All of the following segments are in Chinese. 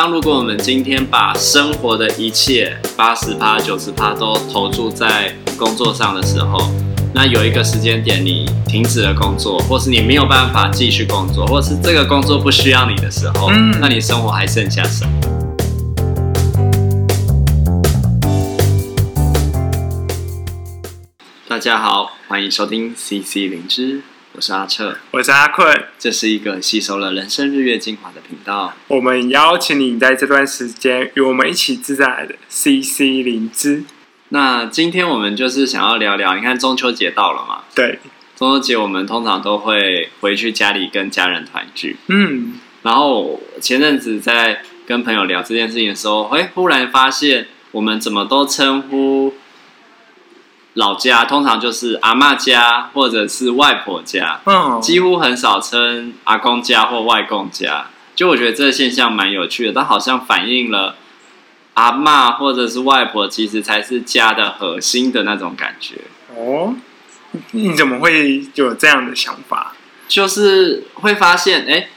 当如果我们今天把生活的一切八十趴、九十趴都投注在工作上的时候，那有一个时间点你停止了工作，或是你没有办法继续工作，或是这个工作不需要你的时候，嗯，那你生活还剩下什么？大家好，欢迎收听 CC 灵知。我是阿彻，我是阿坤，这是一个吸收了人生日月精华的频道。我们邀请你在这段时间与我们一起自在的 CC 灵芝。那今天我们就是想要聊聊，你看中秋节到了嘛？对，中秋节我们通常都会回去家里跟家人团聚。嗯，然后前阵子在跟朋友聊这件事情的时候，哎，忽然发现我们怎么都称呼。老家通常就是阿嬷家或者是外婆家，嗯，几乎很少称阿公家或外公家。就我觉得这个现象蛮有趣的，它好像反映了阿嬷或者是外婆其实才是家的核心的那种感觉。哦，你怎么会有这样的想法？就是会发现，哎，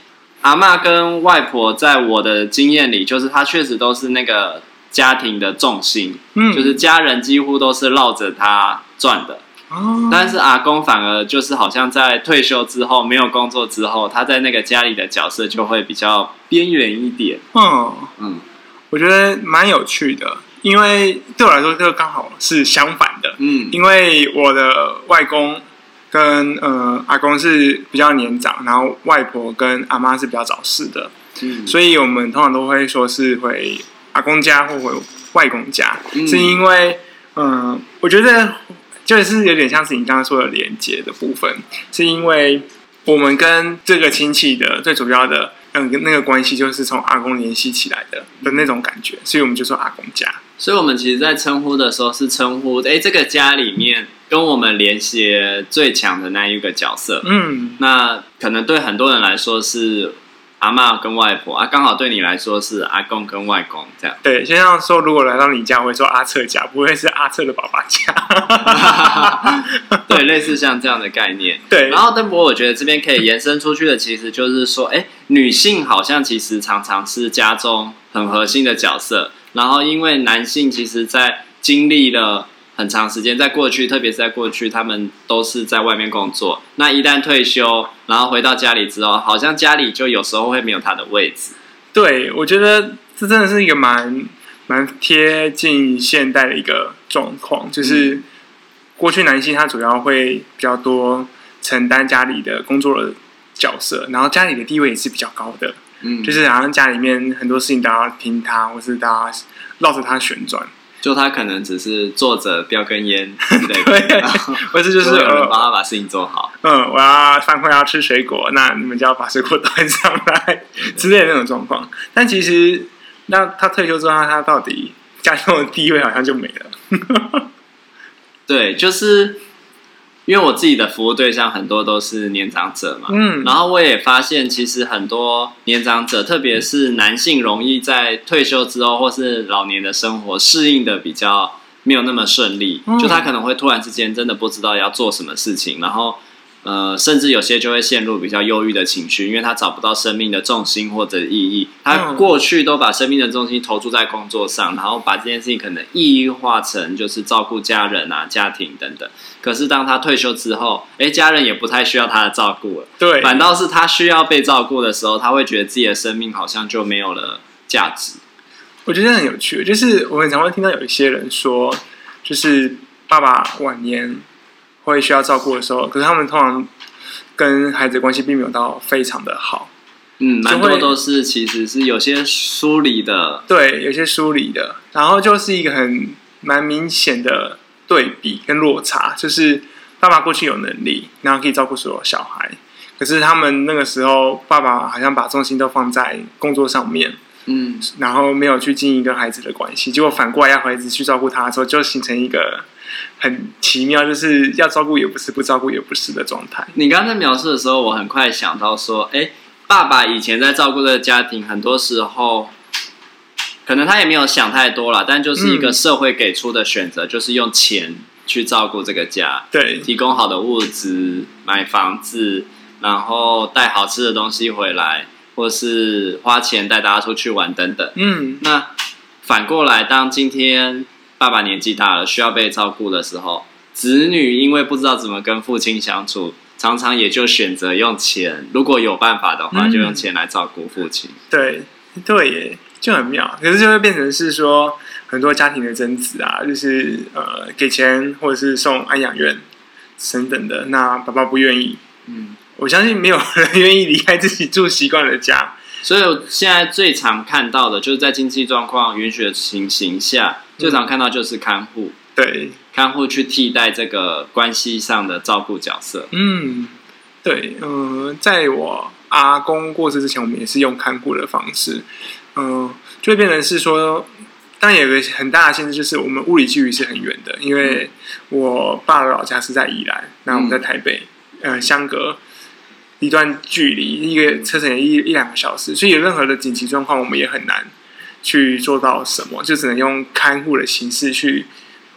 阿嬷跟外婆在我的经验里，就是她确实都是那个。家庭的重心，嗯，就是家人几乎都是绕着他转的，哦，但是阿公反而就是好像在退休之后，没有工作之后，他在那个家里的角色就会比较边缘一点。嗯。嗯，我觉得蛮有趣的，因为对我来说，这个刚好是相反的。嗯，因为我的外公跟呃阿公是比较年长，然后外婆跟阿妈是比较早逝的，嗯，所以我们通常都会说是会。阿公家或回外公家，嗯、是因为，嗯、呃，我觉得就是有点像是你刚刚说的连接的部分，是因为我们跟这个亲戚的最主要的，嗯，那个关系就是从阿公联系起来的的那种感觉，所以我们就说阿公家。所以我们其实，在称呼的时候是称呼，哎，这个家里面跟我们连接最强的那一个角色，嗯，那可能对很多人来说是。阿妈跟外婆啊，刚好对你来说是阿公跟外公这样。对，就像说，如果来到你家，我会说阿彻家，不会是阿彻的爸爸家。对，类似像这样的概念。对。然后，邓博，我觉得这边可以延伸出去的，其实就是说，哎，女性好像其实常常是家中很核心的角色，然后因为男性其实在经历了。很长时间，在过去，特别是在过去，他们都是在外面工作。那一旦退休，然后回到家里之后，好像家里就有时候会没有他的位置。对，我觉得这真的是一个蛮蛮贴近现代的一个状况，就是过去男性他主要会比较多承担家里的工作的角色，然后家里的地位也是比较高的。嗯，就是好像家里面很多事情都要听他，或是大家绕着他旋转。就他可能只是坐着叼根烟 之类的，对，或者就是有人帮他把事情做好。嗯，我要饭后要吃水果，那你们就要把水果端上来之类的那种状况。但其实，那他退休之后，他到底家中的地位好像就没了。对，就是。因为我自己的服务对象很多都是年长者嘛，嗯，然后我也发现，其实很多年长者，特别是男性，容易在退休之后或是老年的生活适应的比较没有那么顺利，就他可能会突然之间真的不知道要做什么事情，然后。呃，甚至有些就会陷入比较忧郁的情绪，因为他找不到生命的重心或者意义。他过去都把生命的重心投注在工作上，然后把这件事情可能意义化成就是照顾家人啊、家庭等等。可是当他退休之后，哎，家人也不太需要他的照顾了。对，反倒是他需要被照顾的时候，他会觉得自己的生命好像就没有了价值。我觉得很有趣，就是我很常会听到有一些人说，就是爸爸晚年。会需要照顾的时候，可是他们通常跟孩子关系并没有到非常的好，嗯，蛮多都是其实是有些疏离的，对，有些疏离的，然后就是一个很蛮明显的对比跟落差，就是爸爸过去有能力，然后可以照顾所有小孩，可是他们那个时候爸爸好像把重心都放在工作上面，嗯，然后没有去经营跟孩子的关系，结果反过来要孩子去照顾他的时候，就形成一个。很奇妙，就是要照顾也不是，不照顾也不是的状态。你刚才描述的时候，我很快想到说，哎，爸爸以前在照顾这个家庭，很多时候可能他也没有想太多了，但就是一个社会给出的选择，嗯、就是用钱去照顾这个家，对，提供好的物资，买房子，然后带好吃的东西回来。或是花钱带大家出去玩等等。嗯，那反过来，当今天爸爸年纪大了，需要被照顾的时候，子女因为不知道怎么跟父亲相处，常常也就选择用钱，如果有办法的话，就用钱来照顾父亲。嗯。对，对耶，就很妙。可是就会变成是说，很多家庭的争执啊，就是呃，给钱或者是送安养院等等的，那爸爸不愿意。嗯，我相信没有人愿意离开自己住习惯的家。所以我现在最常看到的，就是在经济状况允许的情形下，最常看到就是看护。对，看护去替代这个关系上的照顾角色。嗯，对，嗯、呃，在我阿公过世之前，我们也是用看护的方式，嗯、呃，就会变成是说，当然有个很大的限制，就是我们物理距离是很远的，因为我爸的老家是在宜兰，那我们在台北，嗯、呃，相隔一段距离，一个车程一一两个小时，所以有任何的紧急状况，我们也很难去做到什么，就只能用看护的形式去。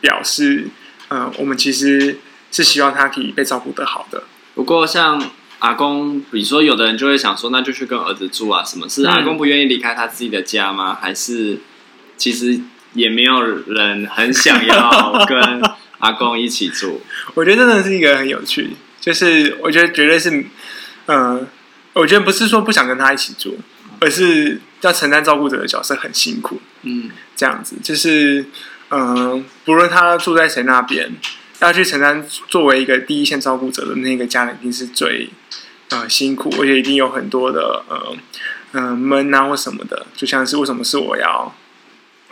表示，呃，我们其实是希望他可以被照顾得好的。不过，像阿公，比如说，有的人就会想说，那就去跟儿子住啊？什么是阿公不愿意离开他自己的家吗？还是其实也没有人很想要跟阿公一起住？我觉得真的是一个很有趣，就是我觉得绝对是，嗯、呃，我觉得不是说不想跟他一起住，而是要承担照顾者的角色很辛苦。嗯，这样子就是。嗯，不论他住在谁那边，要去承担作为一个第一线照顾者的那个家人，一定是最呃辛苦，而且一定有很多的呃嗯闷啊或什么的，就像是为什么是我要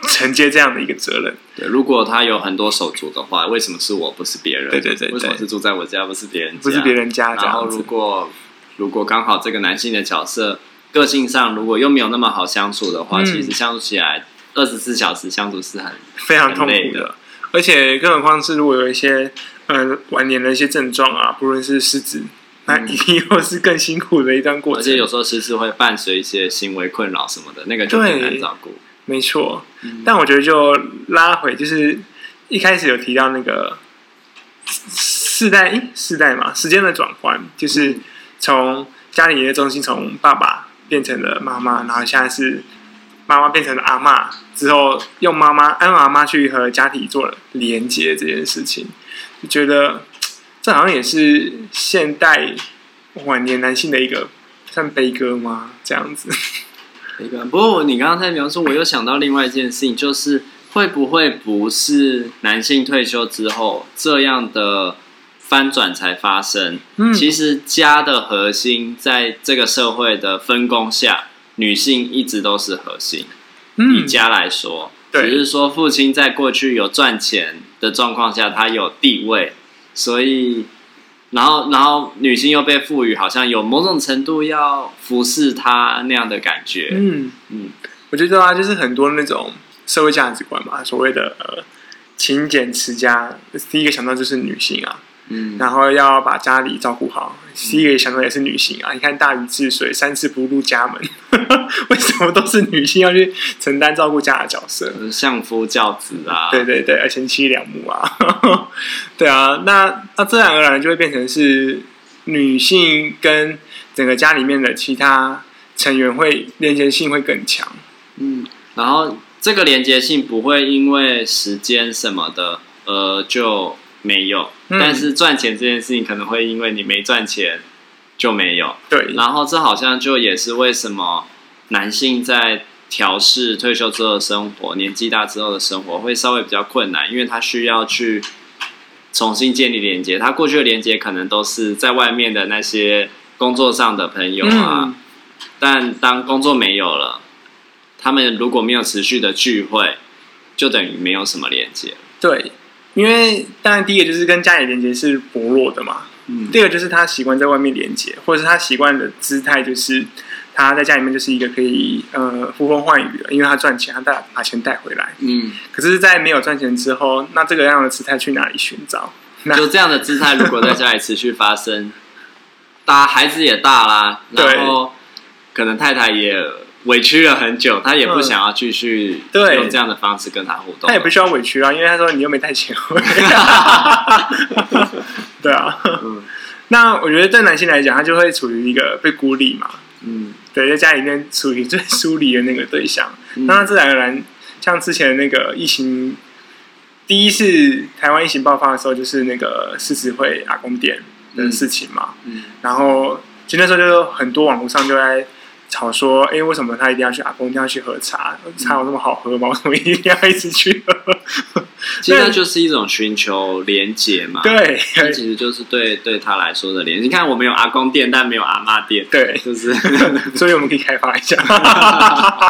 承接这样的一个责任？对，如果他有很多手足的话，为什么是我不是别人？对对对，对，为什么是住在我家不是别人家？不是别人家。然后如果如果刚好这个男性的角色个性上如果又没有那么好相处的话，嗯、其实相处起来。二十四小时相处是很非常痛苦的，的，而且更何况是如果有一些呃晚年的一些症状啊，不论是失智，那一定又是更辛苦的一段过程。而且有时候失智会伴随一些行为困扰什么的，那个就很难照顾。没错，嗯，但我觉得就拉回，就是一开始有提到那个世代，诶，世代嘛，时间的转换，就是从家里的中心从爸爸变成了妈妈，然后现在是。妈妈变成了阿嬷之后，用妈妈、用阿妈去和家庭做了连接这件事情，就觉得这好像也是现代晚年男性的一个算悲歌吗？这样子，悲歌。不过你刚刚在描述，我又想到另外一件事情，就是会不会不是男性退休之后这样的翻转才发生？嗯，其实家的核心在这个社会的分工下。女性一直都是核心，嗯、以家来说，只是说父亲在过去有赚钱的状况下，他有地位，所以，然后，然后女性又被赋予好像有某种程度要服侍他那样的感觉。嗯嗯，我觉得啊，就是很多那种社会价值观嘛，所谓的呃勤俭持家，第一个想到就是女性啊。嗯，然后要把家里照顾好，第一个想到也是女性啊。你看大禹治水，三次不入家门，为什么都是女性要去承担照顾家的角色？相夫教子啊，对对对，贤妻良母啊，对啊。那那自然而然就会变成是女性跟整个家里面的其他成员会连接性会更强。嗯，然后这个连接性不会因为时间什么的，呃，就。没有，但是赚钱这件事情可能会因为你没赚钱就没有。对，然后这好像就也是为什么男性在调试退休之后的生活、年纪大之后的生活会稍微比较困难，因为他需要去重新建立连接。他过去的连接可能都是在外面的那些工作上的朋友啊，嗯、但当工作没有了，他们如果没有持续的聚会，就等于没有什么连接。对。因为当然，第一个就是跟家里连接是薄弱的嘛。嗯。第二个就是他习惯在外面连接，或者是他习惯的姿态就是他在家里面就是一个可以呃呼风唤雨的，因为他赚钱，他带把钱带回来。嗯。可是，在没有赚钱之后，那这个样的姿态去哪里寻找？就这样的姿态，如果在家里持续发生，大孩子也大啦，然后可能太太也。委屈了很久，他也不想要继续用这样的方式跟他互动。他也不需要委屈啊，因为他说你又没带钱回。对啊，嗯，那我觉得对男性来讲，他就会处于一个被孤立嘛，嗯，对，在家里面处于最疏离的那个对象。嗯、那自然而然，像之前那个疫情，第一次台湾疫情爆发的时候，就是那个狮子会阿公店的事情嘛。嗯，嗯然后其实那时候就很多网络上就在。吵说，哎、欸，为什么他一定要去阿公，家去喝茶？茶有那么好喝吗？为什么一定要一直去喝？其实那就是一种寻求连结嘛。对，那其实就是对对他来说的连结。你看，我们有阿公店，但没有阿妈店。对，就是，所以我们可以开发一下。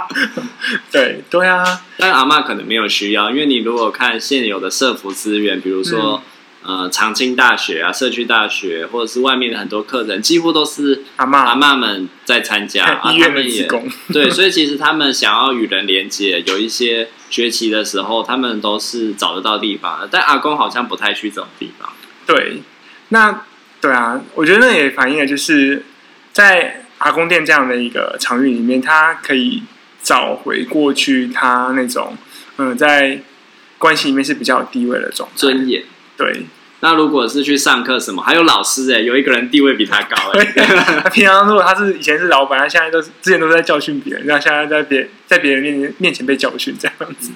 对对啊，但阿妈可能没有需要，因为你如果看现有的社服资源，比如说。嗯呃，长青大学啊，社区大学，或者是外面的很多课程，几乎都是阿妈阿妈们在参加，医院的职工。对，所以其实他们想要与人连接，有一些学习的时候，他们都是找得到地方的。但阿公好像不太去这种地方。对，那对啊，我觉得那也反映了，就是在阿公店这样的一个场域里面，他可以找回过去他那种嗯、呃，在关系里面是比较有地位的种尊严。对，那如果是去上课什么，还有老师哎、欸，有一个人地位比他高哎、欸。他平常如果他是以前是老板，他现在都是之前都是在教训别人，然后现在在别在别人面前面前被教训这样子。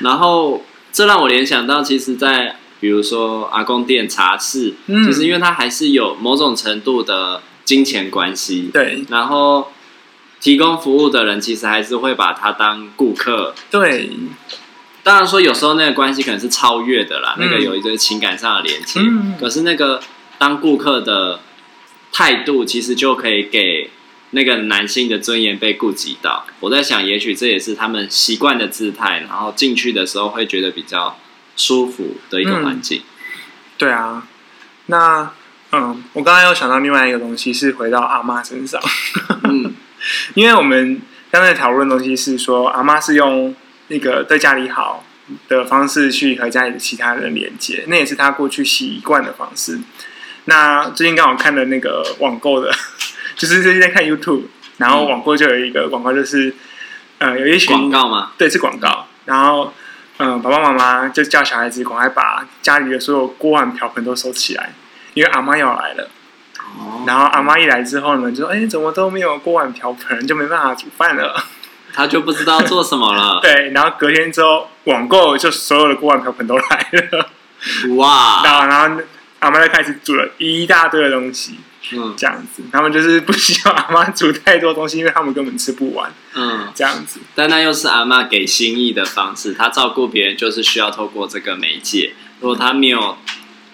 然后这让我联想到，其实，在比如说阿公店茶室，嗯，就是因为他还是有某种程度的金钱关系，对。然后提供服务的人其实还是会把他当顾客，对。当然说，有时候那个关系可能是超越的啦，嗯、那个有一个情感上的连接。嗯、可是那个当顾客的态度，其实就可以给那个男性的尊严被顾及到。我在想，也许这也是他们习惯的姿态，然后进去的时候会觉得比较舒服的一个环境。嗯、对啊，那嗯，我刚才又想到另外一个东西，是回到阿妈身上。嗯，因为我们刚才讨论的东西是说，阿妈是用。那个对家里好的方式去和家里的其他人连接，那也是他过去习惯的方式。那最近刚好看的那个网购的，就是最近在看 YouTube，然后网购就有一个广告，就是呃，有一群广告吗？对，是广告。然后嗯、呃，爸爸妈妈就叫小孩子赶快把家里的所有锅碗瓢盆都收起来，因为阿妈要来了。哦。然后阿妈一来之后呢，就说：“哎，怎么都没有锅碗瓢盆，就没办法煮饭了。”他就不知道做什么了。对，然后隔天之后，网购就所有的锅碗瓢盆都来了。哇！然后，然后阿妈就开始煮了一大堆的东西。嗯，这样子，他们就是不希望阿妈煮太多东西，因为他们根本吃不完。嗯，这样子。但那又是阿妈给心意的方式，她照顾别人就是需要透过这个媒介。如果她没有，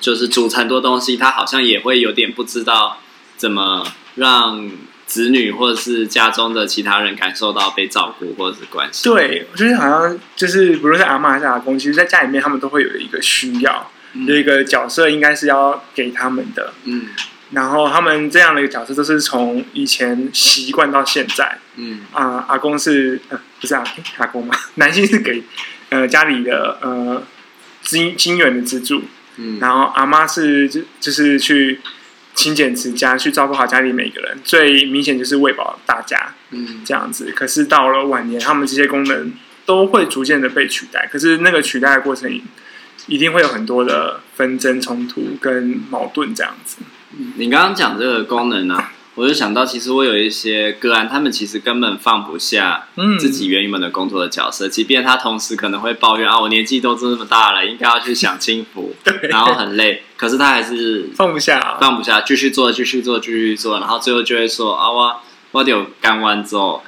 就是煮很多东西，她好像也会有点不知道怎么让。子女或者是家中的其他人感受到被照顾或者是关心。对，我觉得好像就是，不论是阿妈还是阿公，其实在家里面他们都会有一个需要，嗯、有一个角色应该是要给他们的。嗯，然后他们这样的一个角色都是从以前习惯到现在。嗯啊，阿公是呃不是阿阿公嘛？男性是给呃家里的呃金金元的资助。嗯，然后阿妈是就就是去。勤俭持家，去照顾好家里每个人，最明显就是喂饱大家，嗯，这样子。可是到了晚年，他们这些功能都会逐渐的被取代。可是那个取代的过程，一定会有很多的纷争、冲突跟矛盾，这样子。你刚刚讲这个功能呢、啊？我就想到，其实我有一些个案，他们其实根本放不下自己原本的工作的角色，嗯、即便他同时可能会抱怨啊，我年纪都这么大了，应该要去享清福，然后很累，可是他还是放不下，放不下，继续做，继续做，继续做，然后最后就会说啊，我我得干完做，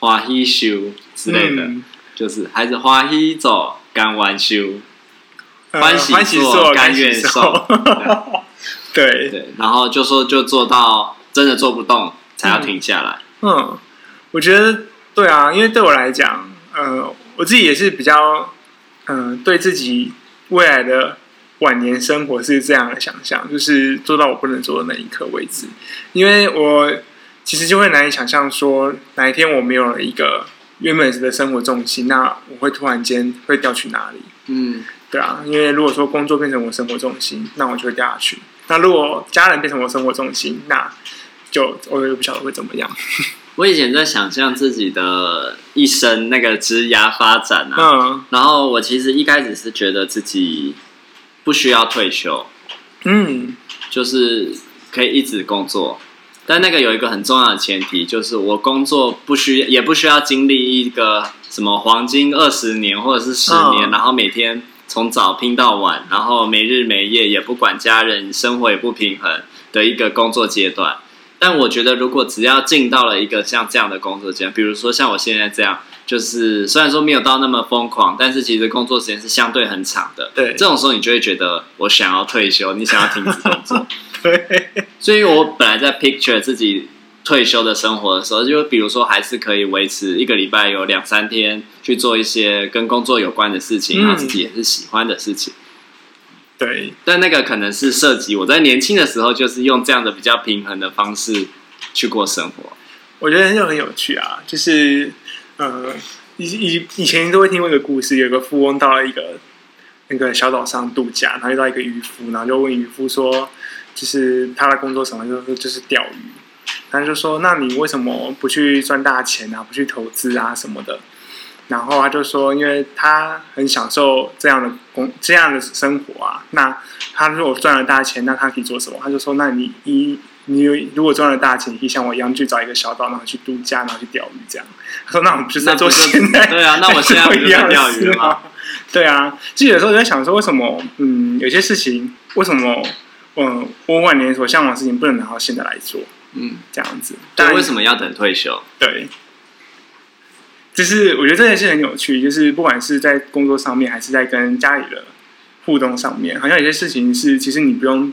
欢喜修之类的，嗯、就是还是花一做，干完修，欢喜做，甘愿受，对。对，然后就说就做到。真的做不动才要停下来。嗯，嗯，我觉得对啊，因为对我来讲，呃，我自己也是比较，嗯、呃，对自己未来的晚年生活是这样的想象，就是做到我不能做的那一刻为止。因为我其实就会难以想象说，哪一天我没有了一个原本的生活重心，那我会突然间会掉去哪里？嗯，对啊，因为如果说工作变成我生活重心，那我就会掉下去。那如果家人变成我生活重心，那就我也不晓得会怎么样。我以前在想象自己的一生那个枝芽发展啊，嗯，然后我其实一开始是觉得自己不需要退休，嗯，就是可以一直工作，但那个有一个很重要的前提，就是我工作不需也不需要经历一个什么黄金二十年或者是十年，哦、然后每天从早拼到晚，然后没日没夜，也不管家人，生活也不平衡的一个工作阶段。但我觉得，如果只要进到了一个像这样的工作间，比如说像我现在这样，就是虽然说没有到那么疯狂，但是其实工作时间是相对很长的。对，这种时候你就会觉得我想要退休，你想要停止工作。对，所以我本来在 picture 自己退休的生活的时候，就比如说还是可以维持一个礼拜有两三天去做一些跟工作有关的事情，然后自己也是喜欢的事情。对，但那个可能是涉及我在年轻的时候，就是用这样的比较平衡的方式去过生活。我觉得就很有趣啊，就是呃，以以以前都会听过一个故事，有个富翁到了一个那个小岛上度假，然后遇到一个渔夫，然后就问渔夫说，就是他的工作什么，就是就是钓鱼。他就说，那你为什么不去赚大钱啊？不去投资啊什么的？然后他就说，因为他很享受这样的工这样的生活啊。那他如果赚了大钱，那他可以做什么？他就说，那你一你如果赚了大钱，你可以像我一样去找一个小岛，然后去度假，然后去钓鱼这样。他说，那我们就是在做现在 对啊，那我现在不是在钓鱼吗？对啊，就有时候我在想说，为什么嗯，有些事情为什么嗯，我晚年所向往的事情不能拿到现在来做？嗯，这样子。但为什么要等退休？对。就是我觉得这件事很有趣，就是不管是在工作上面，还是在跟家里的互动上面，好像有些事情是其实你不用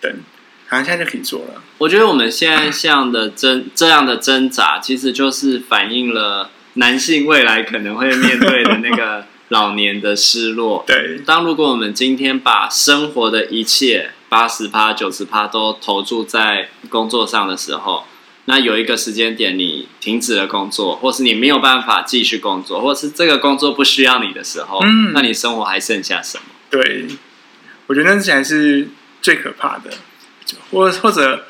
等，好像现在就可以做了。我觉得我们现在这样的挣这样的挣扎，其实就是反映了男性未来可能会面对的那个 老年的失落。对，当如果我们今天把生活的一切八十趴、九十趴都投注在工作上的时候。那有一个时间点，你停止了工作，或是你没有办法继续工作，或是这个工作不需要你的时候，嗯，那你生活还剩下什么？对，我觉得那才是最可怕的。或或者，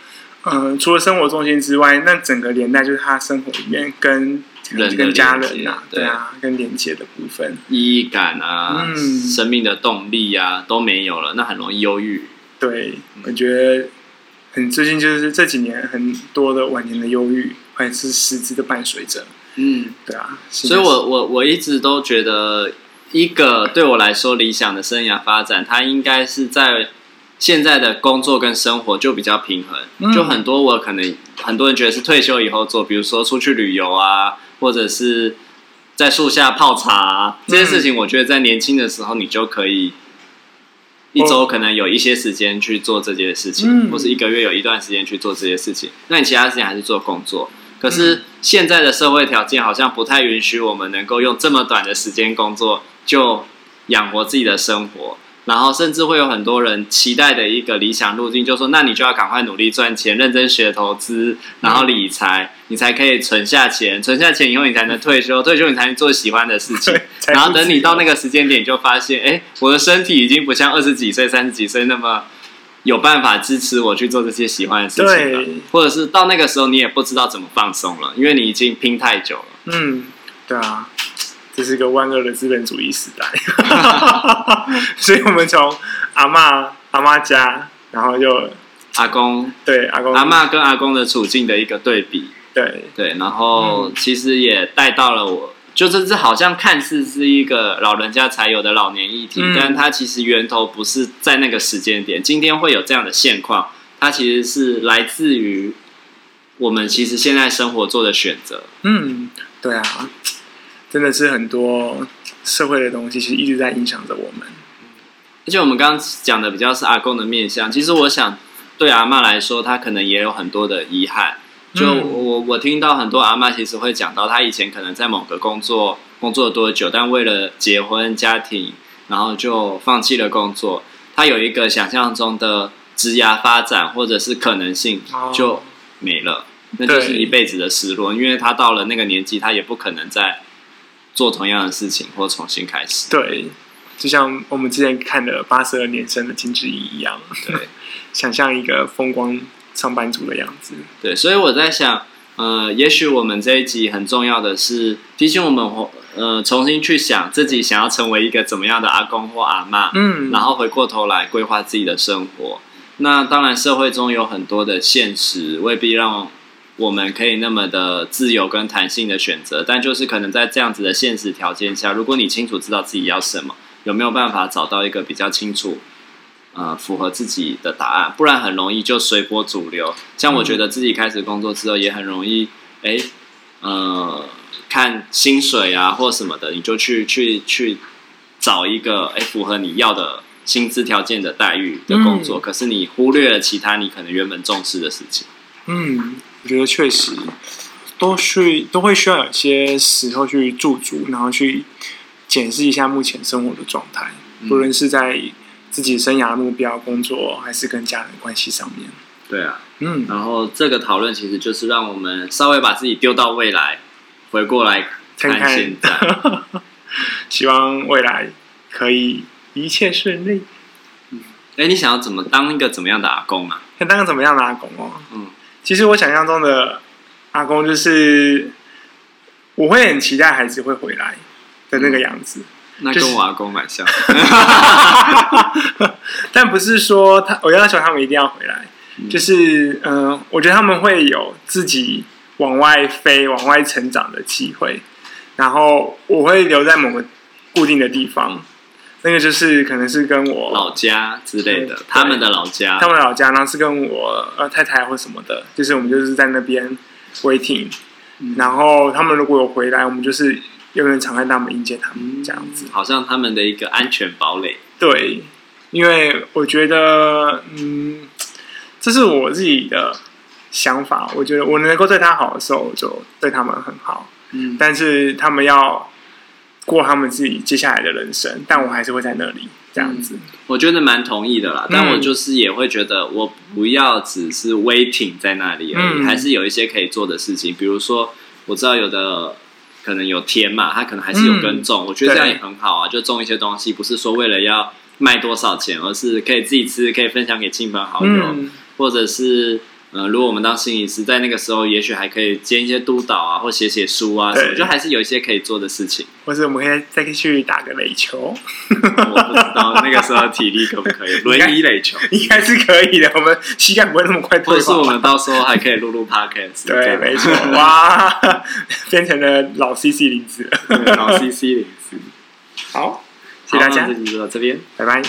嗯、呃，除了生活重心之外，那整个连带就是他生活里面跟人跟家人啊，对啊，跟连接的部分，意义感啊，嗯，生命的动力啊都没有了，那很容易忧郁。对，我觉得。很最近就是这几年很多的晚年的忧郁，还是实质的伴随着。嗯，对啊。所以我我我一直都觉得，一个对我来说理想的生涯发展，它应该是在现在的工作跟生活就比较平衡。嗯、就很多我可能很多人觉得是退休以后做，比如说出去旅游啊，或者是在树下泡茶、啊、这些事情，我觉得在年轻的时候你就可以。一周可能有一些时间去做这件事情，嗯、或是一个月有一段时间去做这些事情。那你其他时间还是做工作。可是现在的社会条件好像不太允许我们能够用这么短的时间工作就养活自己的生活。然后甚至会有很多人期待的一个理想路径，就是说，那你就要赶快努力赚钱，认真学投资，然后理财，嗯、你才可以存下钱，存下钱以后你才能退休，退休你才能做喜欢的事情。然后等你到那个时间点，就发现，哎，我的身体已经不像二十几岁、三十几岁那么有办法支持我去做这些喜欢的事情了。对或者是到那个时候，你也不知道怎么放松了，因为你已经拼太久了。嗯，对啊。这是个万恶的资本主义时代，所以我们从阿妈阿妈家，然后就阿公对阿公阿妈跟阿公的处境的一个对比，对对，然后其实也带到了我，就是这好像看似是一个老人家才有的老年议题，嗯、但它其实源头不是在那个时间点，今天会有这样的现况，它其实是来自于我们其实现在生活做的选择，嗯，对啊。真的是很多社会的东西，其实一直在影响着我们。而且我们刚刚讲的比较是阿公的面向，其实我想对阿嬷来说，她可能也有很多的遗憾。就我我听到很多阿妈其实会讲到，她以前可能在某个工作工作了多久，但为了结婚家庭，然后就放弃了工作。她有一个想象中的职涯发展或者是可能性就没了，那就是一辈子的失落。因为她到了那个年纪，她也不可能再。做同样的事情，或重新开始。对，就像我们之前看的八十二年生的金智英一样，对，想象一个风光上班族的样子。对，所以我在想，呃，也许我们这一集很重要的是提醒我们，呃，重新去想自己想要成为一个怎么样的阿公或阿嬷，嗯，然后回过头来规划自己的生活。那当然，社会中有很多的现实，未必让我们可以那么的自由跟弹性的选择。但就是可能在这样子的现实条件下，如果你清楚知道自己要什么，有没有办法找到一个比较清楚，呃，符合自己的答案？不然很容易就随波逐流。像我觉得自己开始工作之后，也很容易，哎，呃，看薪水啊或什么的，你就去去去找一个哎符合你要的。薪资条件的待遇的工作，嗯，可是你忽略了其他你可能原本重视的事情。嗯，我觉得确实都需都会需要有些时候去驻足，然后去检视一下目前生活的状态，嗯，不论是在自己生涯目标、工作，还是跟家人关系上面。对啊，嗯，然后这个讨论其实就是让我们稍微把自己丢到未来，回过来看现在，看看希望未来可以。一切顺利。嗯，哎，你想要怎么当一个怎么样的阿公啊？想当个怎么样的阿公哦？嗯，其实我想象中的阿公就是，我会很期待孩子会回来的那个样子。嗯，那跟我阿公蛮像，但不是说他，我要求他们一定要回来。嗯，就是，嗯，呃，我觉得他们会有自己往外飞、往外成长的机会，然后我会留在某个固定的地方。那个就是可能是跟我老家之类的，他们的老家，他们的老家，然后是跟我呃太太或什么的，就是我们就是在那边 waiting，嗯，然后他们如果有回来，我们就是有人敞开大门迎接他们，这样子，好像他们的一个安全堡垒。对，因为我觉得，嗯，这是我自己的想法。我觉得我能够对他好的时候，就对他们很好。嗯，但是他们要。过他们自己接下来的人生，但我还是会在那里这样子。我觉得蛮同意的啦，但我就是也会觉得，我不要只是 waiting 在那里而已，还是有一些可以做的事情。比如说，我知道有的可能有天嘛，他可能还是有耕种，我觉得这样也很好啊，就种一些东西，不是说为了要卖多少钱，而是可以自己吃，可以分享给亲朋好友，或者是。呃，如果我们当心理师，在那个时候，也许还可以兼一些督导啊，或写写书啊什么，就还是有一些可以做的事情。或者我们可以再去打个垒球。我不知道 那个时候体力可不可以轮椅垒球，应该是可以的。我们膝盖不会那么快退化。或是我们到时候还可以录录 podcast。对，没错。哇，变成了老 CC 零子，老 CC 零子。好，谢谢大家，这集就到这边，拜拜。